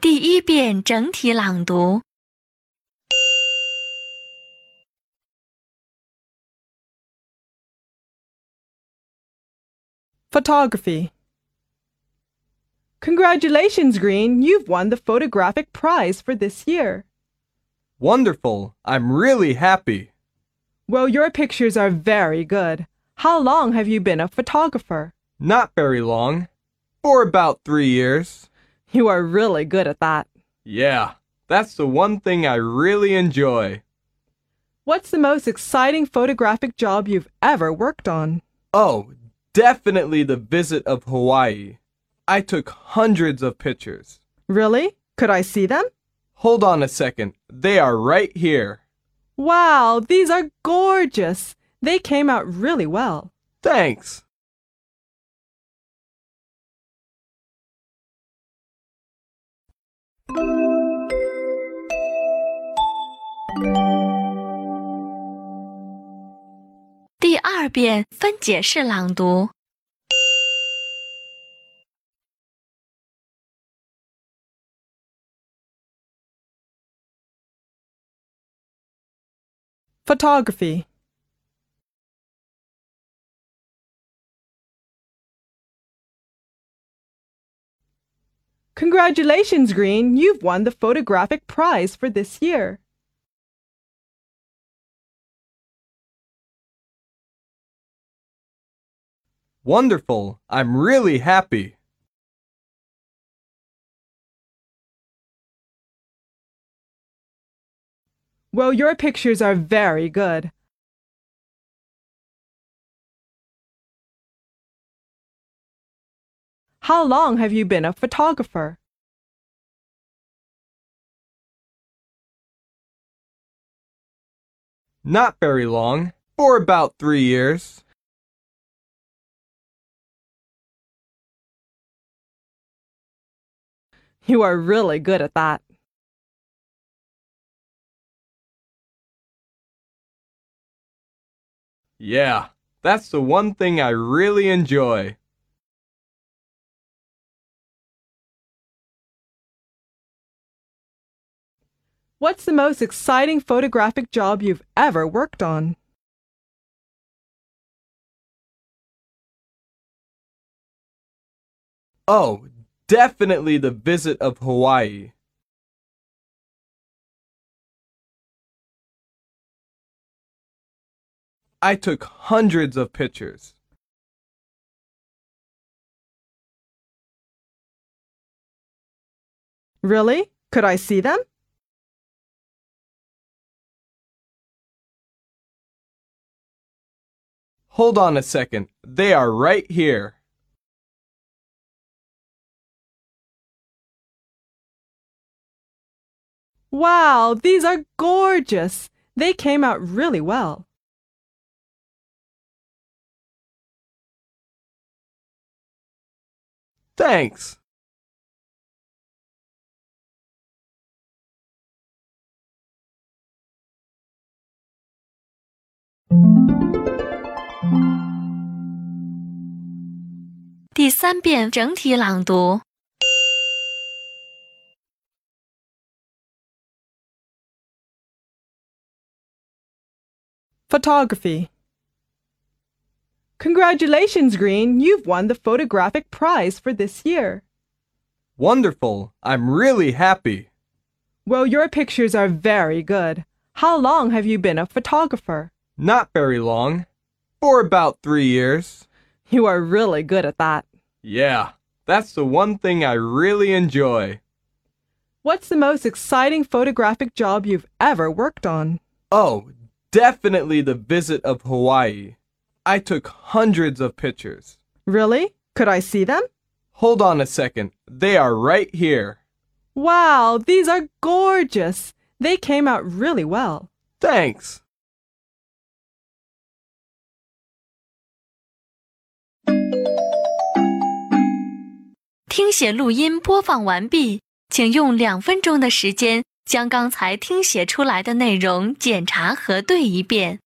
第一遍整体朗读。 Photography. Congratulations, Green. You've won the photographic prize for this year. Wonderful. I'm really happy. Well, your pictures are very good. How long have you been a photographer? Not very long. For about three years. You are really good at that. Yeah, that's the one thing I really enjoy. What's the most exciting photographic job you've ever worked on? Oh, definitely the visit of Hawaii. I took hundreds of pictures. Really? Could I see them? Hold on a second. They are right here. Wow, these are gorgeous. They came out really well. Thanks.《二遍分解式朗读。 Photography. Congratulations, Green. You've won the photographic prize for this year. Wonderful. I'm really happy. Well, your pictures are very good. How long have you been a photographer? Not very long. For about three years. You are really good at that. Yeah, that's the one thing I really enjoy. What's the most exciting photographic job you've ever worked on? Oh, definitely the visit of Hawaii. I took hundreds of pictures. Really? Could I see them? Hold on a second. They are right here. Wow, these are gorgeous. They came out really well. Thanks.《Photography. Congratulations, Green. You've won the photographic prize for this year. Wonderful. I'm really happy. Well, your pictures are very good. How long have you been a photographer? Not very long. For about three years. You are really good at that. Yeah, that's the one thing I really enjoy. What's the most exciting photographic job you've ever worked on? Oh, definitely the visit of Hawaii. I took hundreds of pictures. Really? Could I see them? Hold on a second. They are right here. Wow, these are gorgeous. They came out really well. Thanks. 将刚才听写出来的内容检查核对一遍。